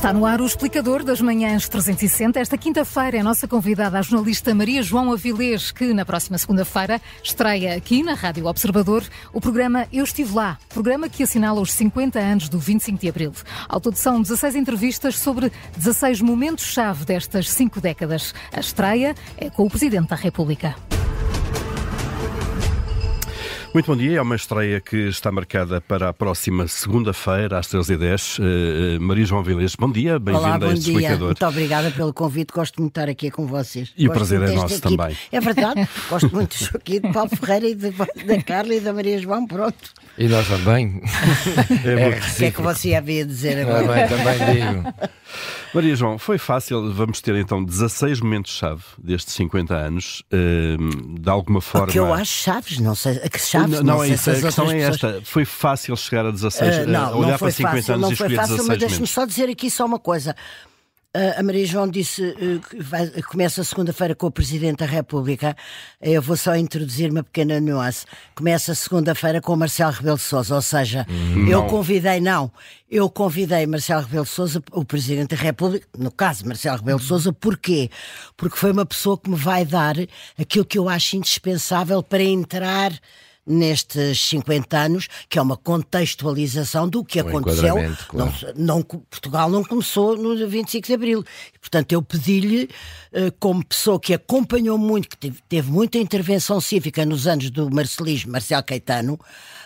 Está no ar o explicador das manhãs 360. Esta quinta-feira é a nossa convidada a jornalista Maria João Avilés, que na próxima segunda-feira estreia aqui na Rádio Observador o programa Eu Estive Lá, programa que assinala os 50 anos do 25 de Abril. Ao todo são 16 entrevistas sobre 16 momentos-chave destas cinco décadas. A estreia é com o Presidente da República. Muito bom dia, é uma estreia que está marcada para a próxima segunda-feira, às 13h10. Uh, uh, Maria João Vilês, bom dia, bem-vinda a este dia. explicador. Muito obrigada pelo convite, gosto muito de estar aqui com vocês. E gosto o prazer é nosso também. É verdade, gosto muito aqui de Paulo Ferreira e de, da Carla e da Maria João, pronto. E nós também. é, é, o que é que você havia a dizer agora? Também, também digo. Maria João, foi fácil, vamos ter então 16 momentos-chave destes 50 anos, uh, de alguma forma. O que eu acho chaves, não sei. Que chaves, não, não, não é isso, a questão é esta. Foi fácil chegar a 16, uh, não, olhar não para 50 fácil, anos não e escolher fácil, 16 Mas deixe-me só dizer aqui só uma coisa. A Maria João disse uh, que vai, começa segunda-feira com o Presidente da República. Eu vou só introduzir uma pequena nuance. Começa segunda-feira com o Marcelo Rebelo de Sousa, ou seja, não. eu convidei, não, eu convidei Marcelo Rebelo de Sousa, o Presidente da República, no caso Marcelo Rebelo de Sousa, porquê? Porque foi uma pessoa que me vai dar aquilo que eu acho indispensável para entrar nestes 50 anos, que é uma contextualização do que um aconteceu. Claro. Não, não, Portugal não começou no 25 de Abril. Portanto, eu pedi-lhe, eh, como pessoa que acompanhou muito, que teve, teve muita intervenção cívica nos anos do marcelismo, Marcelo Caetano,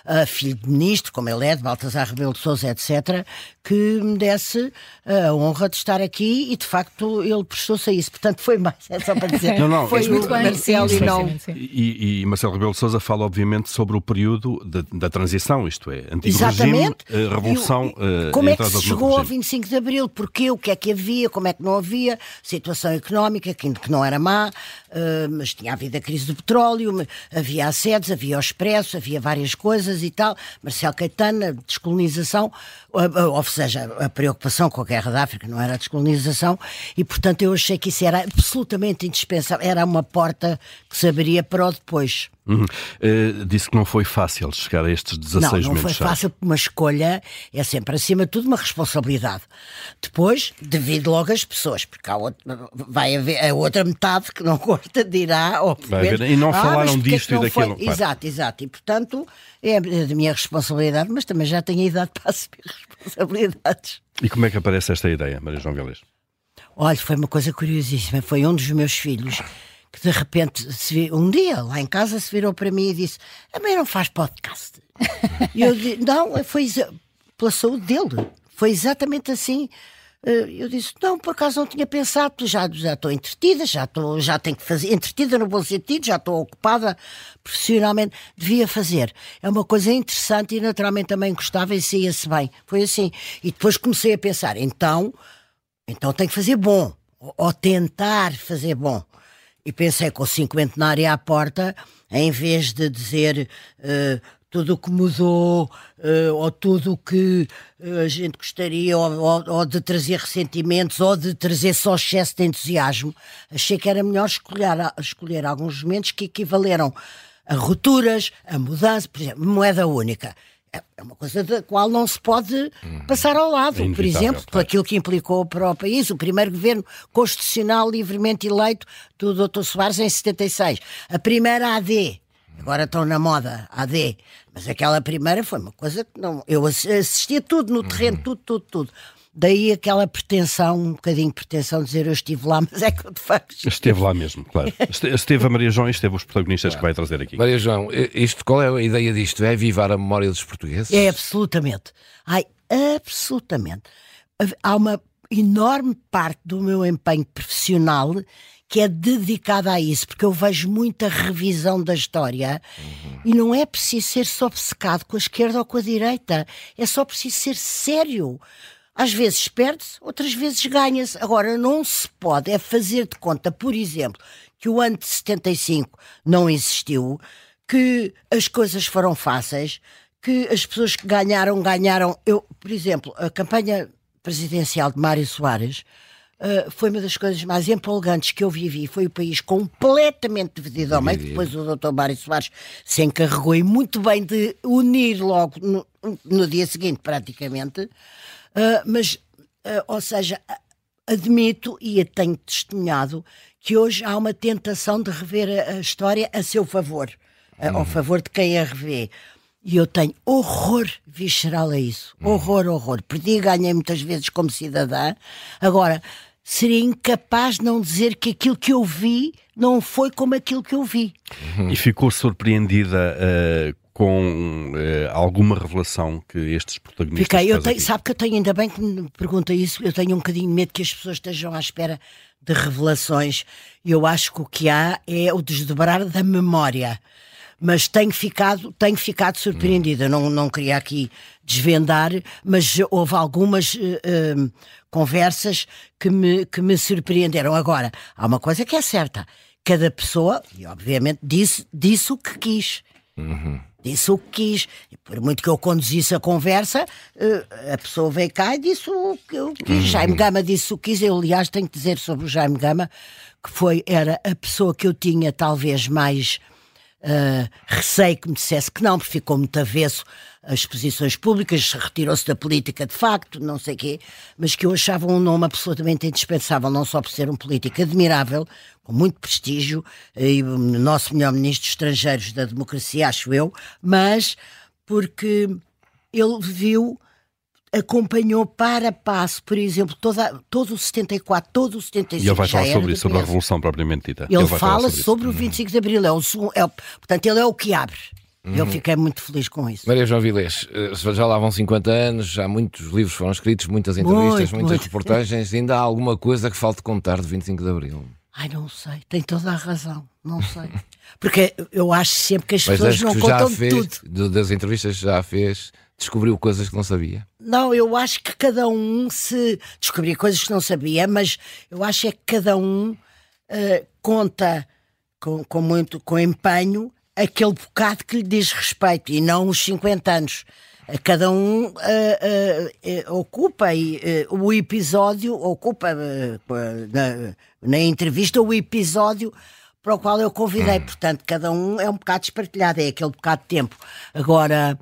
uh, filho de ministro, como ele é, de Baltasar Rebelo de Sousa, etc., que me desse a honra de estar aqui e, de facto, ele prestou-se a isso. Portanto, foi mais, é só para dizer. não, não, foi muito bem, Marcelo sim, e não... Sim, sim. E, e, Marcelo Rebelo de Sousa fala, obviamente, sobre o período de, da transição, isto é, antigo Exatamente. regime, uh, revolução... Uh, como é que se chegou ao 25 de Abril? Porquê? O que é que havia? Como é que não havia? Situação económica, que, não era má, mas tinha havido a crise do petróleo, havia assédios, havia o expresso, havia várias coisas e tal. Marcelo Caetano, a descolonização, ou seja, a preocupação com a guerra da África não era a descolonização, e portanto eu achei que isso era absolutamente indispensável, era uma porta que se abriria para o depois. Uhum. Uh, disse que não foi fácil chegar a estes 16 Não, não foi fácil, porque uma escolha é sempre, acima de tudo, uma responsabilidade. Depois, devido logo às pessoas, porque há outra, vai haver a outra metade que não gosta de ir à. E não ah, falaram disto e daquilo. Foi... Exato, exato. E, portanto, é a minha responsabilidade, mas também já tenho a idade para assumir responsabilidades. E como é que aparece esta ideia, Maria João Vilés? Olha, foi uma coisa curiosíssima. Foi um dos meus filhos que de repente, se, um dia lá em casa, se virou para mim e disse: A mãe não faz podcast. e eu disse: Não, foi pela saúde dele. Foi exatamente assim. Eh, eu disse: Não, por acaso não tinha pensado, já, já estou entretida, já, estou, já tenho que fazer, entretida no bom sentido, já estou ocupada profissionalmente, devia fazer. É uma coisa interessante e naturalmente também gostava e saía-se bem. Foi assim. E depois comecei a pensar: então, então tenho que fazer bom, ou tentar fazer bom. E pensei com o cinquentenário à porta, em vez de dizer uh, tudo o que mudou, uh, ou tudo o que uh, a gente gostaria, ou, ou, ou, de trazer ressentimentos, ou de trazer só excesso de entusiasmo, achei que era melhor escolher, escolher alguns momentos que equivaleram a rupturas, a mudança, por exemplo, moeda única. É, é uma coisa da qual não se pode uhum. passar ao lado. É por exemplo, por aquilo que implicou para o país, o primeiro governo constitucional livremente eleito do Dr. Soares em 76. A primeira AD, agora estão na moda, AD, mas aquela primeira foi uma coisa que não. Eu assistia tudo no terreno, uhum. tudo, tudo, tudo. Daí aquela pretensão, um bocadinho de pretensão de dizer eu estive lá, mas é que eu de facto. Esteve lá mesmo, claro. Esteve a Maria João e esteve os protagonistas claro. que vai trazer aqui. Maria João, isto, qual é a ideia disto? É avivar a memória dos portugueses? É absolutamente. Ai, absolutamente. Há uma enorme parte do meu empenho profissional que é dedicada a isso, porque eu vejo muita revisão da história uhum. e não é preciso ser só obcecado com a esquerda ou com a direita, é só preciso ser sério. Às vezes perde-se, outras vezes ganha-se. Agora, não se pode é fazer de conta, por exemplo, que o ano de 75 não existiu, que as coisas foram fáceis, que as pessoas que ganharam, ganharam. Eu, por exemplo, a campanha presidencial de Mário Soares uh, foi uma das coisas mais empolgantes que eu vivi. Foi o país completamente dividido ao meio. Depois o doutor Mário Soares se encarregou e muito bem de unir logo no, no dia seguinte, praticamente. Uh, mas uh, ou seja, admito e tenho testemunhado que hoje há uma tentação de rever a, a história a seu favor, uhum. ao favor de quem a revê. E eu tenho horror visceral a isso. Uhum. Horror, horror. Perdi e ganhei muitas vezes como cidadã. Agora, seria incapaz de não dizer que aquilo que eu vi não foi como aquilo que eu vi. Uhum. E ficou surpreendida uh, com uh, alguma revelação que estes protagonistas. Fiquei, eu tenho, sabe que eu tenho, ainda bem que me pergunta isso, eu tenho um bocadinho de medo que as pessoas estejam à espera de revelações. Eu acho que o que há é o desdobrar da memória. Mas tenho ficado, tenho ficado surpreendida. Hum. Não, não queria aqui desvendar, mas houve algumas uh, uh, conversas que me, que me surpreenderam. Agora, há uma coisa que é certa: cada pessoa, e obviamente, disse, disse o que quis. Uhum disse o que quis. E por muito que eu conduzisse a conversa, uh, a pessoa veio cá e disse o que eu quis. Uhum. Jaime Gama disse o que quis. Eu, aliás, tenho que dizer sobre o Jaime Gama que foi, era a pessoa que eu tinha talvez mais uh, receio que me dissesse que não, porque ficou muito avesso às posições públicas, retirou-se da política de facto, não sei o quê, mas que eu achava um nome absolutamente indispensável, não só por ser um político admirável, com muito prestígio, e o nosso melhor ministro dos estrangeiros da democracia, acho eu, mas porque ele viu acompanhou para passo, por exemplo, toda, todo o 74, todo o 75. E ele vai falar sobre isso, sobre a Revolução propriamente dita. Ele, ele fala sobre, sobre o 25 de Abril, é o, é, portanto, ele é o que abre. Uhum. Eu fiquei muito feliz com isso. Maria João Vilés, eh, já lá vão 50 anos, já muitos livros foram escritos, muitas entrevistas, muito, muitas muito. reportagens. Ainda há alguma coisa que falte contar de 25 de Abril? Ai, não sei, tem toda a razão, não sei. Porque eu acho sempre que as Mas pessoas não contam fez, tudo. Das entrevistas que já fez, descobriu coisas que não sabia? Não, eu acho que cada um se. Descobri coisas que não sabia, mas eu acho é que cada um uh, conta com, com muito com empenho aquele bocado que lhe diz respeito e não os 50 anos. Cada um uh, uh, ocupa e, o episódio, ocupa na, na, entrevista o episódio para o qual eu convidei. Hum. Portanto, cada um é um bocado espartilhado, é aquele bocado de tempo. Agora,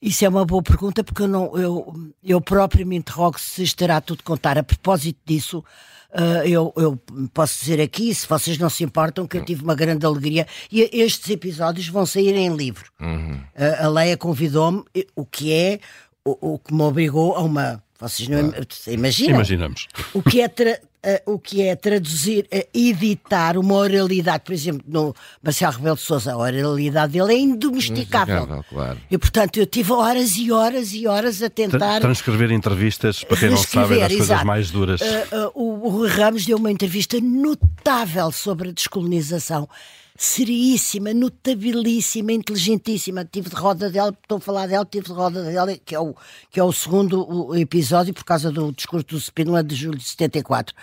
isso é uma boa pergunta porque eu, não, eu, eu próprio me interrogo se estará tudo a contar. A propósito disso, Uh, eu, eu, posso dizer aqui, se vocês não se importam, que eu tive uma grande alegria e estes episódios vão sair em livro. Uhum. Uh, a Leia convidou-me, o que é o, o, que me obrigou a uma. Vocês não claro. imaginam? Imaginamos. O que é tra uh, o que é traduzir, uh, editar uma oralidade, por exemplo, no Marcelo Rebelo de Sousa, a oralidade dele é indomesticável. Claro. E portanto eu tive horas e horas e horas a tentar. Transcrever entrevistas para quem não sabe das coisas mais duras. Uh, o, o Rui Ramos deu uma entrevista notável sobre a descolonização seríssima, notabilíssima, inteligentíssima. Tive de roda dela, estou a falar dela, tive de roda dela, que é o, que é o segundo episódio, por causa do discurso do Spínola de julho de 74.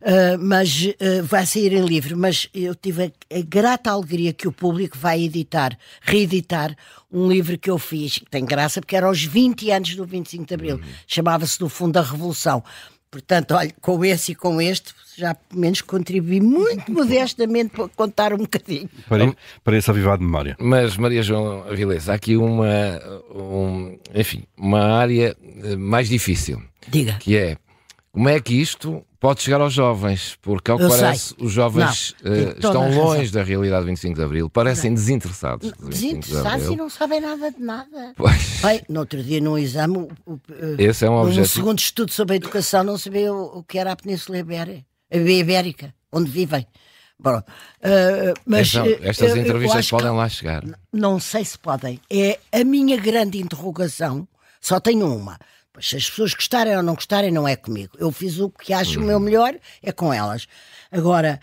Uh, mas uh, vai sair em livro, mas eu tive a, a, grata alegria que o público vai editar, reeditar um livro que eu fiz, que tem graça porque era aos 20 anos do 25 de Abril, uhum. chamava-se do Fundo da Revolução. Portanto, olha, com esse e com este, já pelo menos contribuí muito modestamente para contar um bocadinho. Para, para esse avivado de memória. Mas, Maria João Avilés, há aqui uma, um, enfim, uma área eh, mais difícil. Diga. Que é, como é que isto pode chegar aos jovens, porque ao que parece, sei. os jovens não, uh, estão longe da realidade do 25 de Abril, parecem não. desinteressados. Desinteressados de e não sabem nada de nada. Pois. Bem, no outro dia, num exame, o, Esse é um, objetivo. segundo estudo sobre a educação, não sabia o, o que era a Península Ibérica, a Ibérica, onde vivem. Bom, uh, mas então, estas entrevistas podem lá chegar. Não sei se podem. É a minha grande interrogação. Só tenho uma. Pois se as pessoas gostarem ou não gostarem, não é comigo. Eu fiz o que acho uhum. o meu uhum. melhor, é com elas. Agora,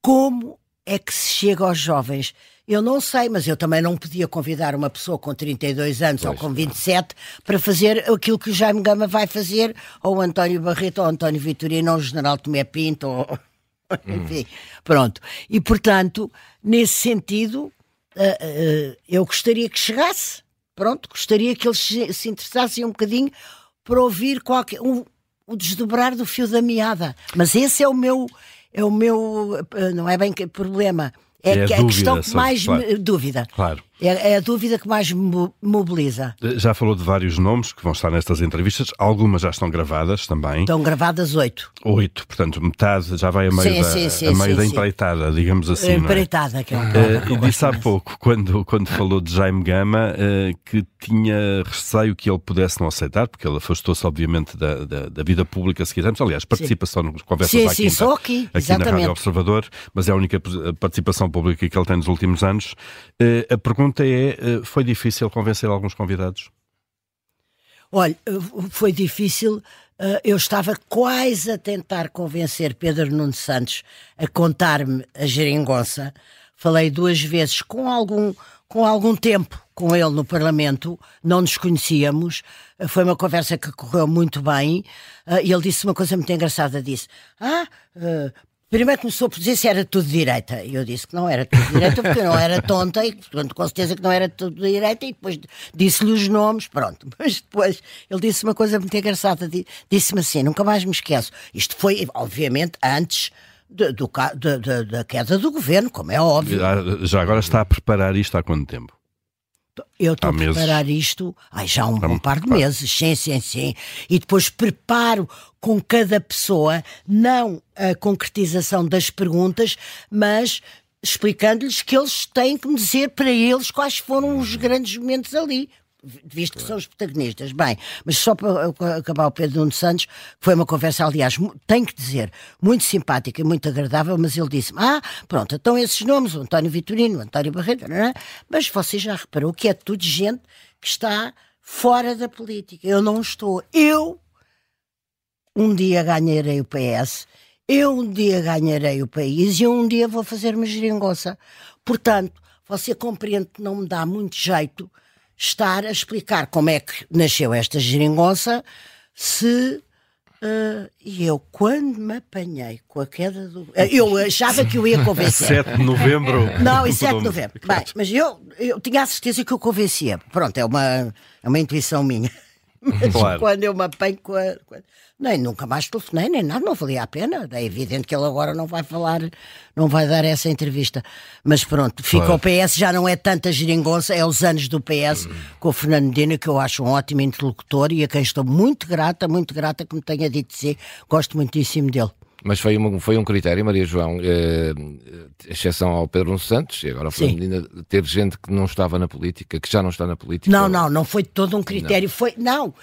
como é que se chega aos jovens? Eu não sei, mas eu também não podia convidar uma pessoa com 32 anos pois, ou com 27 para fazer aquilo que o Jaime Gama vai fazer, ou o António Barreto, ou o António Vitorino, ou o General Tomé Pinto, ou... enfim, pronto. E portanto, nesse sentido, uh, uh, eu gostaria que chegasse, pronto, gostaria que eles se interessassem um bocadinho para ouvir qualquer, um, o desdobrar do fio da meada. Mas esse é o meu, é o meu, eh, não é bem que problema. É, é a, a questão que mais claro. me, dúvida. Claro. É, é, a dúvida que mais me mobiliza. Já falou de vários nomes que vão estar nestas entrevistas, algumas já estão gravadas também. Estão gravadas oito. Oito, portanto, metade já vai a meio, sim, da, sim, sim, a meio da empreitada, digamos assim. A é? empreitada, é? que é uma uh, E disse há pouco, quando, quando falou de Jaime Gama, uh, que tinha receio que ele pudesse não aceitar, porque ele afastou-se, obviamente, da, da, da, vida pública seguir anos. Aliás, participa só nas conversas sim, aqui, sim, aqui, aqui na Rádio Observador, mas é a única participação pública que ele tem nos últimos anos. Uh, a pergunta é foi difícil convencer alguns convidados? Olha, foi difícil. Eh, eu estava quase a tentar convencer Pedro Nuno Santos a contar-me a geringonça. Falei duas vezes com algum, com algum tempo com ele no Parlamento, não nos conhecíamos. Eh, foi uma conversa que correu muito bem. Eh, e ele disse uma coisa muito engraçada: disse, Ah, Primeiro começou por dizer se era tudo direita. E eu disse que não era tudo direita, porque eu não era tonta, e portanto, com certeza que não era tudo direita, e depois disse-lhe os nomes, pronto. Mas depois ele disse uma coisa muito engraçada, disse-me assim, nunca mais me esqueço. Isto foi, obviamente, antes do, da queda do governo, como é óbvio. Já agora está a preparar isto há quanto tempo? Eu estou a preparar isto ai, já há um bom par de meses, sim, sim, sim. E depois preparo com cada pessoa, não a concretização das perguntas, mas explicando-lhes que eles têm que me dizer para eles quais foram os grandes momentos ali visto que são os protagonistas. Bem, mas só para acabar o Pedro Nuno Santos, foi uma conversa, aliás, tenho que dizer, muito simpática e muito agradável, mas ele disse-me, ah, pronto, então esses nomes, o António Vitorino, o António Barreto, não é? mas você já reparou que é tudo gente que está fora da política. Eu não estou. Eu um dia ganharei o PS, eu um dia ganharei o país e eu um dia vou fazer uma geringonça. Portanto, você compreende que não me dá muito jeito estar a explicar como é que nasceu esta geringonça se. Uh, e eu, quando me apanhei com a queda do. Uh, eu achava que eu ia convencer. 7 de novembro. Não, em 7 de novembro. Bem, mas eu, eu tinha a certeza que eu convencia. Pronto, é uma, é uma intuição minha. Mas claro. quando eu me apanho com a, a, Nem nunca mais telefonei, nem nada, não valia a pena. É evidente que ele agora não vai falar, não vai dar essa entrevista. Mas pronto, fica claro. o PS, já não é tanta geringonça, é os anos do PS com o Fernando Medina, que eu acho um ótimo interlocutor e a quem estou muito grata, muito grata que me tenha dito dizer. Gosto muitíssimo dele. Mas foi um, foi um critério, Maria João, eh, exceção ao Pedro Santos, e agora foi Medina, ter gente que não estava na política, que já não está na política. Não, não, não foi todo um critério. Não. Foi, não,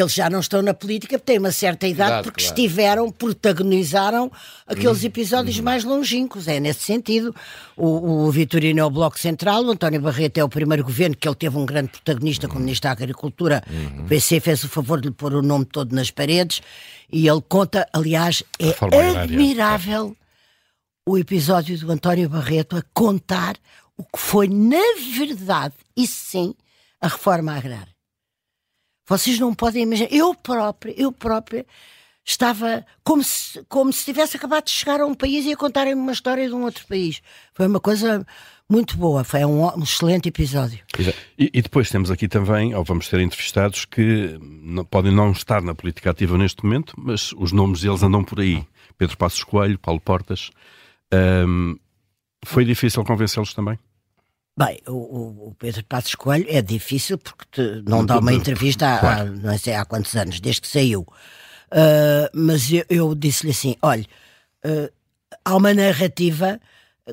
eles já não estão na política, têm uma certa idade, porque claro. estiveram, protagonizaram aqueles hum, episódios uhum. mais longínquos. É nesse sentido. O, o Vitorino é o Bloco Central, o António Barreto é o primeiro governo que ele teve um grande protagonista como Ministro da Agricultura. Uhum. O PC fez o favor de lhe pôr o nome todo nas paredes e ele conta, aliás, é admirável o episódio do António Barreto a contar o que foi, na verdade, isso sim, a reforma agrária. Vocês não podem imaginar. Eu própria, eu própria estava como se, como se tivesse acabado de chegar a um país e a contarem uma história de um outro país. Foi uma coisa muito boa, foi um, um excelente episódio. E, e, depois temos aqui também, ou vamos ter entrevistados que não, podem não estar na política ativa neste momento, mas os nomes deles andam por aí. Pedro Passos Coelho, Paulo Portas. Um, foi difícil convencê-los também? Bem, o, o, Pedro Passos Coelho é difícil porque te, não dá uma entrevista há, claro. há, não sei há quantos anos, desde que saiu. Uh, mas eu, eu disse-lhe assim: olha, uh, há uma narrativa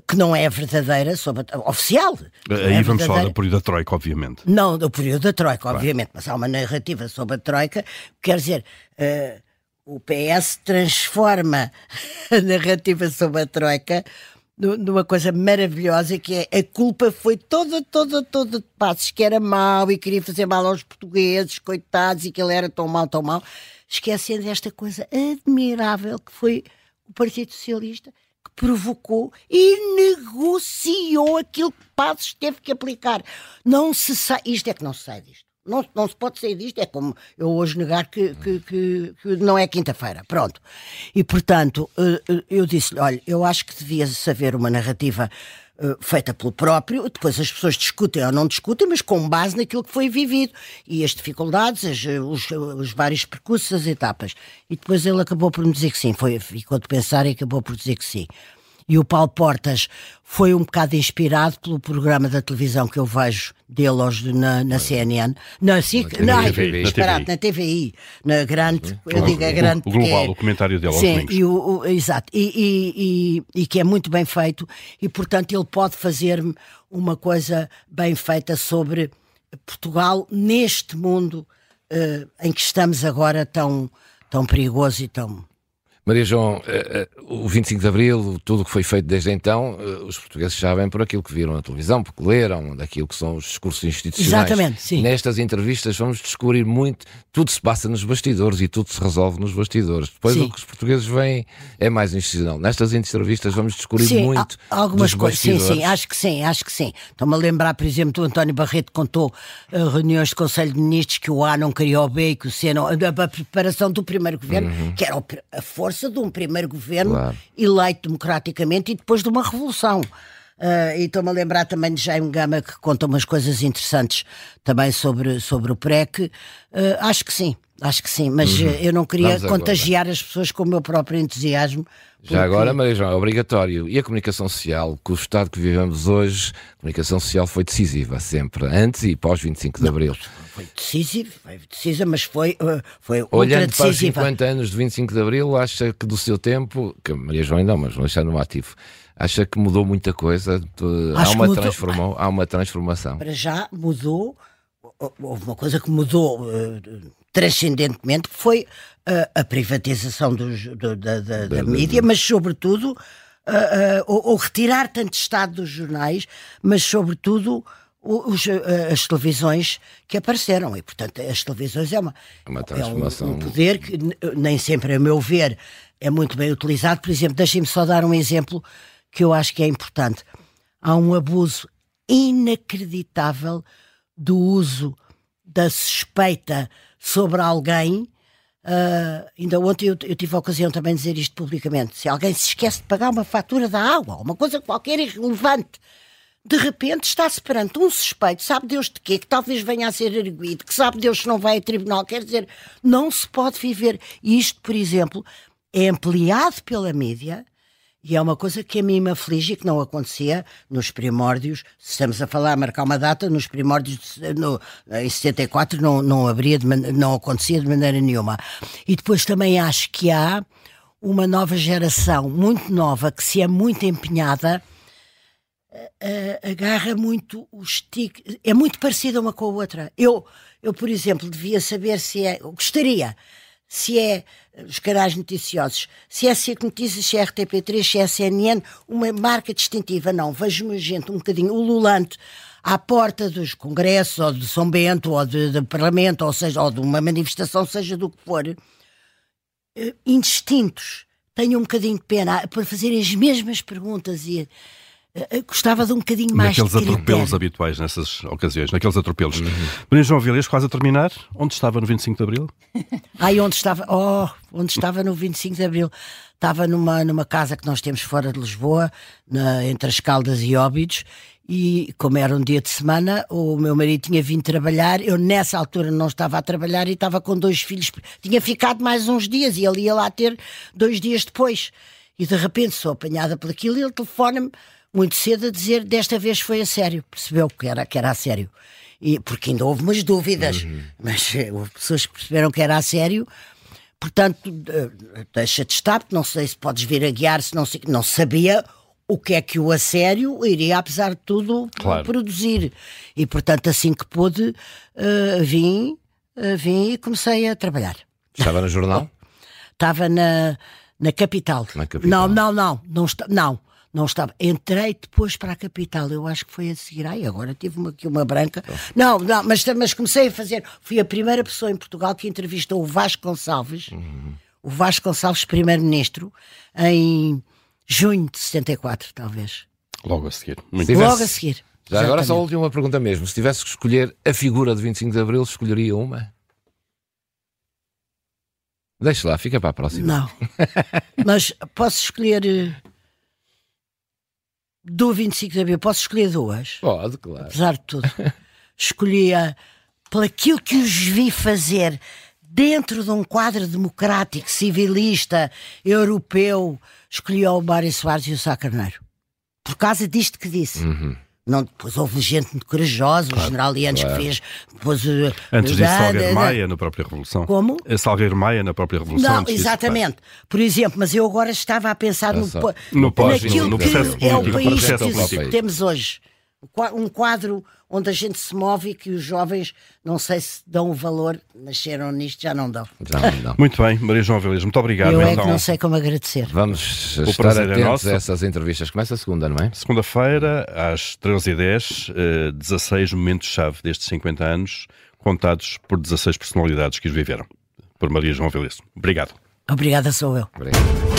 que não é verdadeira, sobre oficial. Aí é vamos falar do período da Troika, obviamente. Não, do período da Troika, claro. obviamente, mas há uma narrativa sobre a Troika, quer dizer. Uh, o PS transforma a narrativa sobre a Troika numa coisa maravilhosa que é a culpa foi toda, toda, toda de Passos, que era mau e queria fazer mal aos portugueses, coitados, e que ele era tão mau, tão mau. Esquecendo esta coisa admirável que foi o Partido Socialista que provocou e negociou aquilo que Passos teve que aplicar. Não se sai, isto é que não se sai disto. Não, não se pode sair disto, é como eu hoje negar que, que, que, que não é quinta-feira. Pronto. E, portanto, eh, eh, eu disse-lhe: olha, eu acho que devia haver uma narrativa eh, feita pelo próprio, depois as pessoas discutem ou não discutem, mas com base naquilo que foi vivido e as dificuldades, as, os, os, vários percursos, as etapas. E depois ele acabou por me dizer que sim, foi, ficou de pensar e acabou por dizer que sim. E o Paulo Portas foi um bocado inspirado pelo programa da televisão que eu vejo dele hoje na, na CNN, na, SIC, na, na, TVI, na, na TVI, na grande, eu digo a grande. O, global, é, o comentário dele sim, e o, o, exato, e, e, e, e, que é muito bem feito, e portanto ele pode fazer-me uma coisa bem feita sobre Portugal neste mundo uh, em que estamos agora tão, tão perigoso e tão Maria João, eh, eh, o 25 de Abril, tudo o que foi feito desde então, eh, os portugueses sabem por aquilo que viram na televisão, porque leram, daquilo que são os discursos institucionais. Exatamente, sim. Nestas entrevistas vamos descobrir muito, tudo se passa nos bastidores e tudo se resolve nos bastidores. Depois sim. o que os portugueses veem é mais institucional. Nestas entrevistas vamos descobrir sim, muito algumas coisas. Sim, sim, acho que sim, acho que sim. Estou-me a lembrar, por exemplo, do António Barreto contou uh, reuniões de Conselho de Ministros que o A não queria o B e que o C não. A, preparação do primeiro governo, uhum. que era a força força de um primeiro governo claro. eleito democraticamente e depois de uma revolução. Uh, e estou-me a lembrar também de Jaime Gama que conta umas coisas interessantes também sobre, sobre o PREC. Uh, acho que sim, acho que sim, mas uhum. eu não queria contagiar agora. as pessoas com o meu próprio entusiasmo já agora, Maria João, é obrigatório. E a comunicação social, com o estado que vivemos hoje, a comunicação social foi decisiva, sempre, antes e pós 25 de Abril. Foi decisiva, foi decisiva, mas foi, uh, foi Olhando para os 50 anos de 25 de Abril, acha que do seu tempo, que Maria João ainda não, mas vamos deixar no ativo, acha que mudou muita coisa? Há uma, mudou, transformou, há uma transformação. Para já mudou, houve uma coisa que mudou uh, transcendentemente, que foi uh, a privatização dos, do, da, da, da, mídia, mas sobretudo uh, uh, ou, ou, retirar tanto Estado dos jornais, mas sobretudo os, as televisões que apareceram. E, portanto, as televisões é, uma, é uma transformação. É um, um poder que nem sempre, a meu ver, é muito bem utilizado. Por exemplo, deixem-me só dar um exemplo que eu acho que é importante. Há um abuso inacreditável do uso da suspeita sobre alguém. Uh, ainda ontem eu, eu, tive a ocasião também de dizer isto publicamente. Se alguém se esquece de pagar uma fatura da água, uma coisa qualquer irrelevante, de repente está-se perante um suspeito, sabe Deus de quê, que talvez venha a ser arguído, que sabe Deus que não vai a tribunal. Quer dizer, não se pode viver. E isto, por exemplo, é ampliado pela mídia e é uma coisa que a mim me aflige e que não acontecia nos primórdios. Se estamos a falar, a marcar uma data, nos primórdios, no, em 74, não, não, haveria de, não acontecia de maneira nenhuma. E depois também acho que há uma nova geração, muito nova, que se é muito empenhada, agarra muito o stick, é muito parecida uma com a outra. Eu, eu, por exemplo, devia saber se é, gostaria se é eh, os canais noticiosos, se é SIC Notícias, se é RTP3, se é CNN, uma marca distintiva. Não, vejo-me gente um bocadinho ululante à porta dos congressos, ou de São Bento, ou de, de Parlamento, ou seja, ou de uma manifestação, seja do que for, eh, indistintos. Tenho um bocadinho de pena para fazer as mesmas perguntas e gostava de um bocadinho mais Naqueles atropelos habituais nessas ocasiões, naqueles atropelos. Uhum. Maria João Vilhas, quase a terminar, onde estava no 25 de Abril? Ai, onde estava? Oh, onde estava no 25 de Abril? Estava numa, numa casa que nós temos fora de Lisboa, na, entre as Caldas e Óbidos, e como era um dia de semana, o meu marido tinha vindo trabalhar, eu nessa altura não estava a trabalhar e estava com dois filhos, tinha ficado mais uns dias e ele ia lá ter dois dias depois. E de repente sou apanhada por aquilo e ele telefona-me muito cedo a dizer desta vez foi a sério, percebeu que era, que era a sério. E, porque ainda houve umas dúvidas, uhum. mas eh, houve pessoas que perceberam que era a sério. Portanto, deixa de estar, porque não sei se podes vir a guiar, se não, não sabia o que é que o a sério iria, apesar de tudo, claro. produzir. E, portanto, assim que pude, uh, vim, uh, vim e comecei a trabalhar. Estava no jornal? Estava na, na capital. Na capital. Não, não, não, não, não não estava. Entrei depois para a capital, eu acho que foi a seguir. Ai, agora tive uma, aqui uma branca. Não, não, mas, mas comecei a fazer. Fui a primeira pessoa em Portugal que entrevistou o Vasco Gonçalves, uhum. o Vasco Gonçalves, primeiro-ministro, em junho de 74, talvez. Logo a seguir. Muito tivesse... Logo a seguir. Já agora só a última pergunta mesmo. Se tivesse que escolher a figura de 25 de Abril, escolheria uma? Deixe lá, fica para a próxima. Não. Mas posso escolher eh, do 25 de Abril, posso escolher duas? Pode, claro. Apesar de tudo. Escolhia, pelo aquilo que os vi fazer dentro de um quadro democrático, civilista, europeu, escolheu o Mário Soares e o Sá Carneiro. Por causa disto que disse. Uhum. Não, depois houve gente muito corajosa, claro, o general Lianes claro. que fez. Depois, uh, antes disso, Salgueiro Maia na própria Revolução. Como? Salgueiro Maia na própria Revolução. Não, exatamente. Disso, Por exemplo, mas eu agora estava a pensar no, no, pós, naquilo no, que político, é o país que temos hoje. Um quadro onde a gente se move e que os jovens, não sei se dão o valor, nasceram nisto, já não dão. Já não dão. muito bem, Maria João Velez, muito obrigado. Eu é que não sei como agradecer. Vamos o estar é atentos é a essas entrevistas. Começa a segunda, não é? Segunda-feira, às 13h10, uh, 16 momentos-chave destes 50 anos, contados por 16 personalidades que os viveram. Por Maria João Velez. Obrigado. Obrigada, sou eu. Obrigado.